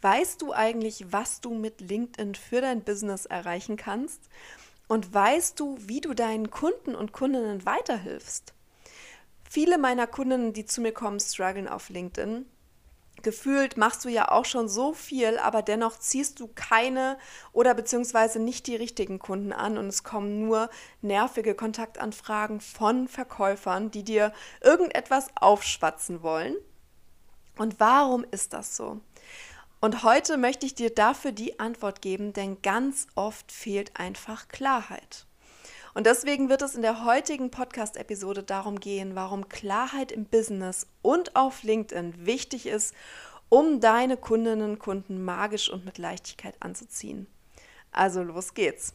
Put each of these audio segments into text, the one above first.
Weißt du eigentlich, was du mit LinkedIn für dein Business erreichen kannst? Und weißt du, wie du deinen Kunden und Kundinnen weiterhilfst? Viele meiner Kundinnen, die zu mir kommen, strugglen auf LinkedIn gefühlt machst du ja auch schon so viel, aber dennoch ziehst du keine oder beziehungsweise nicht die richtigen Kunden an und es kommen nur nervige Kontaktanfragen von Verkäufern, die dir irgendetwas aufschwatzen wollen. Und warum ist das so? Und heute möchte ich dir dafür die Antwort geben, denn ganz oft fehlt einfach Klarheit. Und deswegen wird es in der heutigen Podcast-Episode darum gehen, warum Klarheit im Business und auf LinkedIn wichtig ist, um deine Kundinnen und Kunden magisch und mit Leichtigkeit anzuziehen. Also los geht's.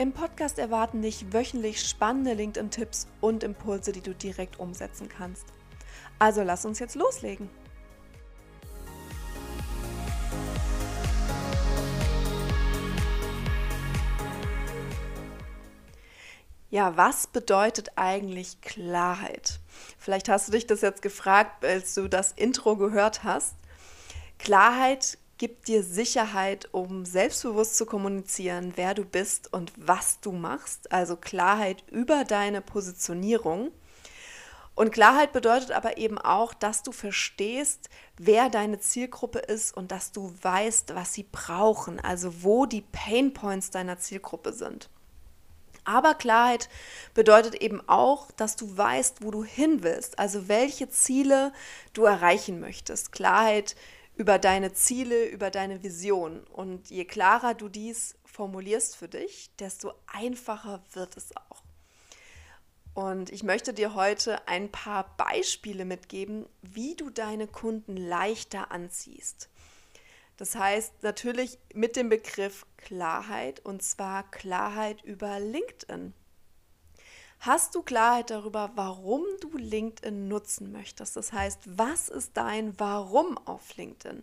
Im Podcast erwarten dich wöchentlich spannende LinkedIn-Tipps und Impulse, die du direkt umsetzen kannst. Also lass uns jetzt loslegen. Ja, was bedeutet eigentlich Klarheit? Vielleicht hast du dich das jetzt gefragt, als du das Intro gehört hast. Klarheit gibt dir Sicherheit, um selbstbewusst zu kommunizieren, wer du bist und was du machst, also Klarheit über deine Positionierung. Und Klarheit bedeutet aber eben auch, dass du verstehst, wer deine Zielgruppe ist und dass du weißt, was sie brauchen, also wo die Pain Points deiner Zielgruppe sind. Aber Klarheit bedeutet eben auch, dass du weißt, wo du hin willst, also welche Ziele du erreichen möchtest. Klarheit über deine Ziele, über deine Vision. Und je klarer du dies formulierst für dich, desto einfacher wird es auch. Und ich möchte dir heute ein paar Beispiele mitgeben, wie du deine Kunden leichter anziehst. Das heißt natürlich mit dem Begriff Klarheit und zwar Klarheit über LinkedIn. Hast du Klarheit darüber, warum du LinkedIn nutzen möchtest? Das heißt, was ist dein Warum auf LinkedIn?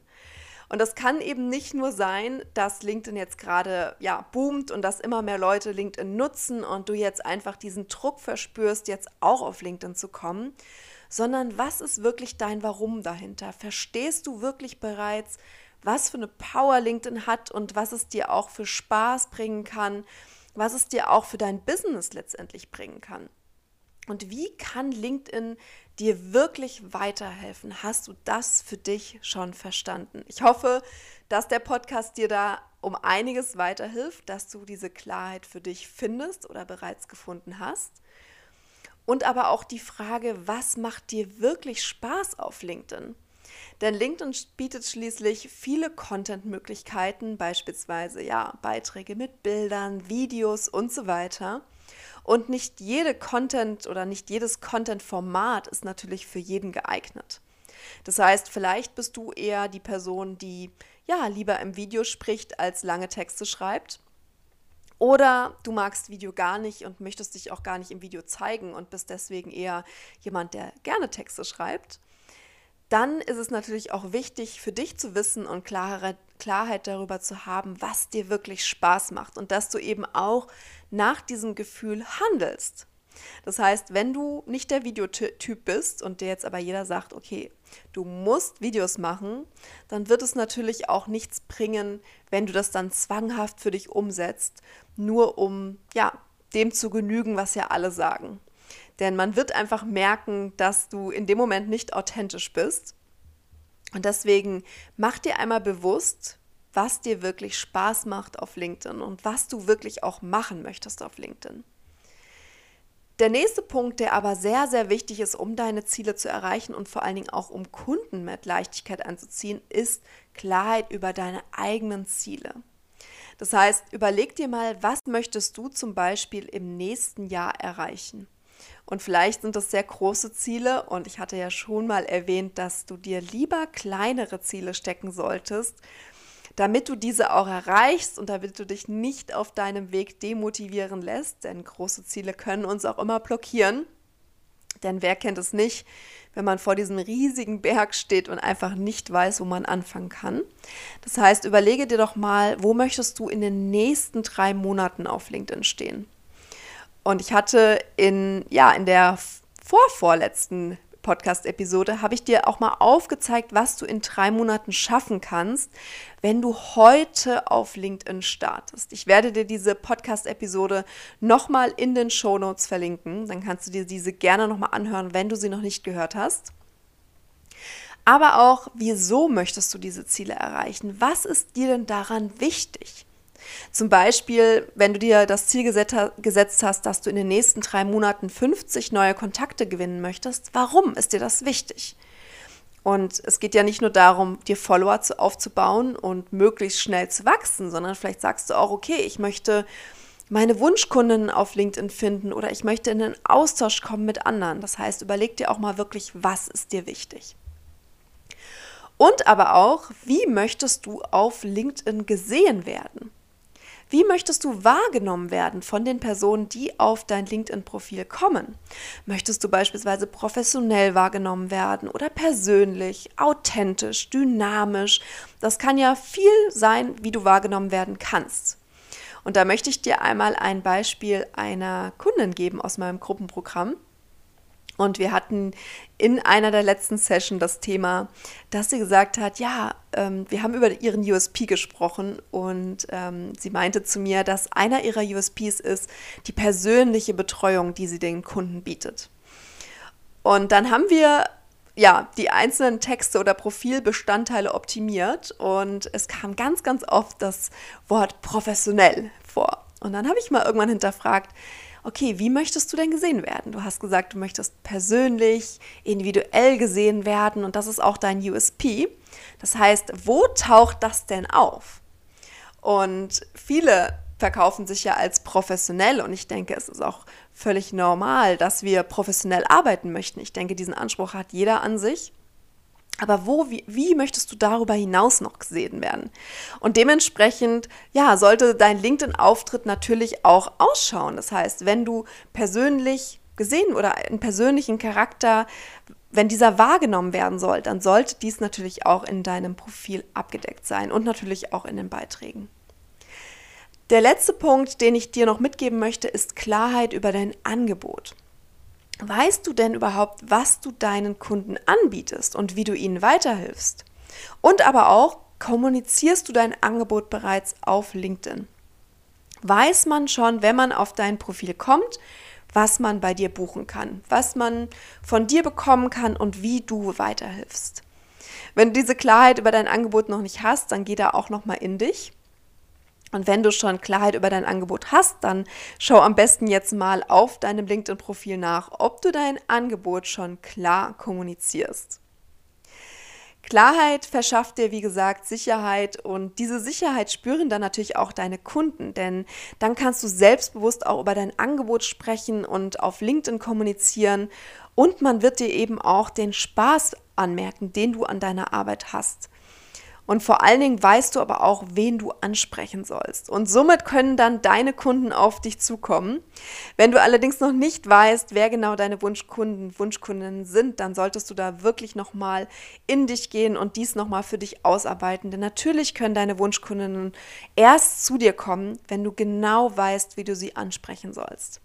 Und das kann eben nicht nur sein, dass LinkedIn jetzt gerade ja boomt und dass immer mehr Leute LinkedIn nutzen und du jetzt einfach diesen Druck verspürst, jetzt auch auf LinkedIn zu kommen, sondern was ist wirklich dein Warum dahinter? Verstehst du wirklich bereits, was für eine Power LinkedIn hat und was es dir auch für Spaß bringen kann? Was es dir auch für dein Business letztendlich bringen kann. Und wie kann LinkedIn dir wirklich weiterhelfen? Hast du das für dich schon verstanden? Ich hoffe, dass der Podcast dir da um einiges weiterhilft, dass du diese Klarheit für dich findest oder bereits gefunden hast. Und aber auch die Frage, was macht dir wirklich Spaß auf LinkedIn? Denn LinkedIn bietet schließlich viele Content-Möglichkeiten, beispielsweise ja, Beiträge mit Bildern, Videos und so weiter. Und nicht jede Content oder nicht jedes Content-Format ist natürlich für jeden geeignet. Das heißt, vielleicht bist du eher die Person, die ja lieber im Video spricht, als lange Texte schreibt. Oder du magst Video gar nicht und möchtest dich auch gar nicht im Video zeigen und bist deswegen eher jemand, der gerne Texte schreibt dann ist es natürlich auch wichtig für dich zu wissen und klare, Klarheit darüber zu haben, was dir wirklich Spaß macht und dass du eben auch nach diesem Gefühl handelst. Das heißt, wenn du nicht der Videotyp bist und dir jetzt aber jeder sagt, okay, du musst Videos machen, dann wird es natürlich auch nichts bringen, wenn du das dann zwanghaft für dich umsetzt, nur um ja, dem zu genügen, was ja alle sagen. Denn man wird einfach merken, dass du in dem Moment nicht authentisch bist. Und deswegen mach dir einmal bewusst, was dir wirklich Spaß macht auf LinkedIn und was du wirklich auch machen möchtest auf LinkedIn. Der nächste Punkt, der aber sehr, sehr wichtig ist, um deine Ziele zu erreichen und vor allen Dingen auch um Kunden mit Leichtigkeit anzuziehen, ist Klarheit über deine eigenen Ziele. Das heißt, überleg dir mal, was möchtest du zum Beispiel im nächsten Jahr erreichen? Und vielleicht sind das sehr große Ziele und ich hatte ja schon mal erwähnt, dass du dir lieber kleinere Ziele stecken solltest, damit du diese auch erreichst und damit du dich nicht auf deinem Weg demotivieren lässt, denn große Ziele können uns auch immer blockieren. Denn wer kennt es nicht, wenn man vor diesem riesigen Berg steht und einfach nicht weiß, wo man anfangen kann. Das heißt, überlege dir doch mal, wo möchtest du in den nächsten drei Monaten auf LinkedIn stehen? Und ich hatte in, ja, in der vorvorletzten Podcast-Episode habe ich dir auch mal aufgezeigt, was du in drei Monaten schaffen kannst, wenn du heute auf LinkedIn startest. Ich werde dir diese Podcast-Episode nochmal in den Show Notes verlinken. Dann kannst du dir diese gerne nochmal anhören, wenn du sie noch nicht gehört hast. Aber auch, wieso möchtest du diese Ziele erreichen? Was ist dir denn daran wichtig? Zum Beispiel, wenn du dir das Ziel gesetzt hast, dass du in den nächsten drei Monaten 50 neue Kontakte gewinnen möchtest, warum ist dir das wichtig? Und es geht ja nicht nur darum, dir Follower zu, aufzubauen und möglichst schnell zu wachsen, sondern vielleicht sagst du auch, okay, ich möchte meine Wunschkunden auf LinkedIn finden oder ich möchte in den Austausch kommen mit anderen. Das heißt, überleg dir auch mal wirklich, was ist dir wichtig. Und aber auch, wie möchtest du auf LinkedIn gesehen werden? Wie möchtest du wahrgenommen werden von den Personen, die auf dein LinkedIn-Profil kommen? Möchtest du beispielsweise professionell wahrgenommen werden oder persönlich, authentisch, dynamisch? Das kann ja viel sein, wie du wahrgenommen werden kannst. Und da möchte ich dir einmal ein Beispiel einer Kundin geben aus meinem Gruppenprogramm. Und wir hatten in einer der letzten Sessions das Thema, dass sie gesagt hat, ja, ähm, wir haben über ihren USP gesprochen und ähm, sie meinte zu mir, dass einer ihrer USPs ist die persönliche Betreuung, die sie den Kunden bietet. Und dann haben wir ja, die einzelnen Texte oder Profilbestandteile optimiert und es kam ganz, ganz oft das Wort professionell vor. Und dann habe ich mal irgendwann hinterfragt, okay, wie möchtest du denn gesehen werden? Du hast gesagt, du möchtest persönlich, individuell gesehen werden und das ist auch dein USP. Das heißt, wo taucht das denn auf? Und viele verkaufen sich ja als professionell und ich denke, es ist auch völlig normal, dass wir professionell arbeiten möchten. Ich denke, diesen Anspruch hat jeder an sich. Aber wo, wie, wie möchtest du darüber hinaus noch gesehen werden? Und dementsprechend, ja, sollte dein LinkedIn-Auftritt natürlich auch ausschauen. Das heißt, wenn du persönlich gesehen oder einen persönlichen Charakter, wenn dieser wahrgenommen werden soll, dann sollte dies natürlich auch in deinem Profil abgedeckt sein und natürlich auch in den Beiträgen. Der letzte Punkt, den ich dir noch mitgeben möchte, ist Klarheit über dein Angebot. Weißt du denn überhaupt, was du deinen Kunden anbietest und wie du ihnen weiterhilfst? Und aber auch, kommunizierst du dein Angebot bereits auf LinkedIn? Weiß man schon, wenn man auf dein Profil kommt, was man bei dir buchen kann, was man von dir bekommen kann und wie du weiterhilfst? Wenn du diese Klarheit über dein Angebot noch nicht hast, dann geh da auch noch mal in dich und wenn du schon Klarheit über dein Angebot hast, dann schau am besten jetzt mal auf deinem LinkedIn-Profil nach, ob du dein Angebot schon klar kommunizierst. Klarheit verschafft dir, wie gesagt, Sicherheit und diese Sicherheit spüren dann natürlich auch deine Kunden, denn dann kannst du selbstbewusst auch über dein Angebot sprechen und auf LinkedIn kommunizieren und man wird dir eben auch den Spaß anmerken, den du an deiner Arbeit hast. Und vor allen Dingen weißt du aber auch, wen du ansprechen sollst. Und somit können dann deine Kunden auf dich zukommen. Wenn du allerdings noch nicht weißt, wer genau deine Wunschkunden, Wunschkundinnen sind, dann solltest du da wirklich nochmal in dich gehen und dies nochmal für dich ausarbeiten. Denn natürlich können deine Wunschkundinnen erst zu dir kommen, wenn du genau weißt, wie du sie ansprechen sollst.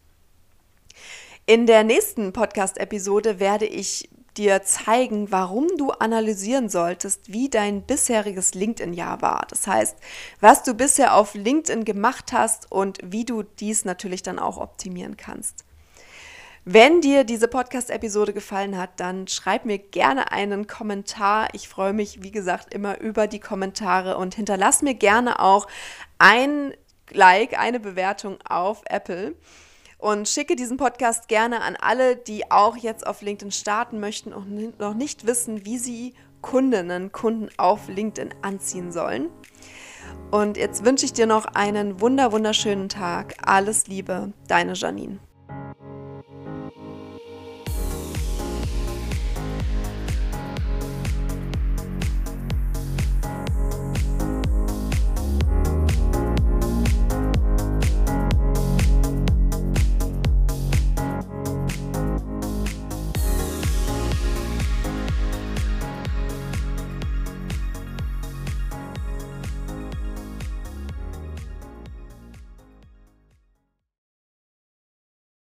In der nächsten Podcast-Episode werde ich dir zeigen, warum du analysieren solltest, wie dein bisheriges LinkedIn-Jahr war. Das heißt, was du bisher auf LinkedIn gemacht hast und wie du dies natürlich dann auch optimieren kannst. Wenn dir diese Podcast-Episode gefallen hat, dann schreib mir gerne einen Kommentar. Ich freue mich, wie gesagt, immer über die Kommentare und hinterlass mir gerne auch ein Like, eine Bewertung auf Apple und schicke diesen Podcast gerne an alle, die auch jetzt auf LinkedIn starten möchten und noch nicht wissen, wie sie Kundinnen, Kunden auf LinkedIn anziehen sollen. Und jetzt wünsche ich dir noch einen wunder wunderschönen Tag. Alles Liebe, deine Janine.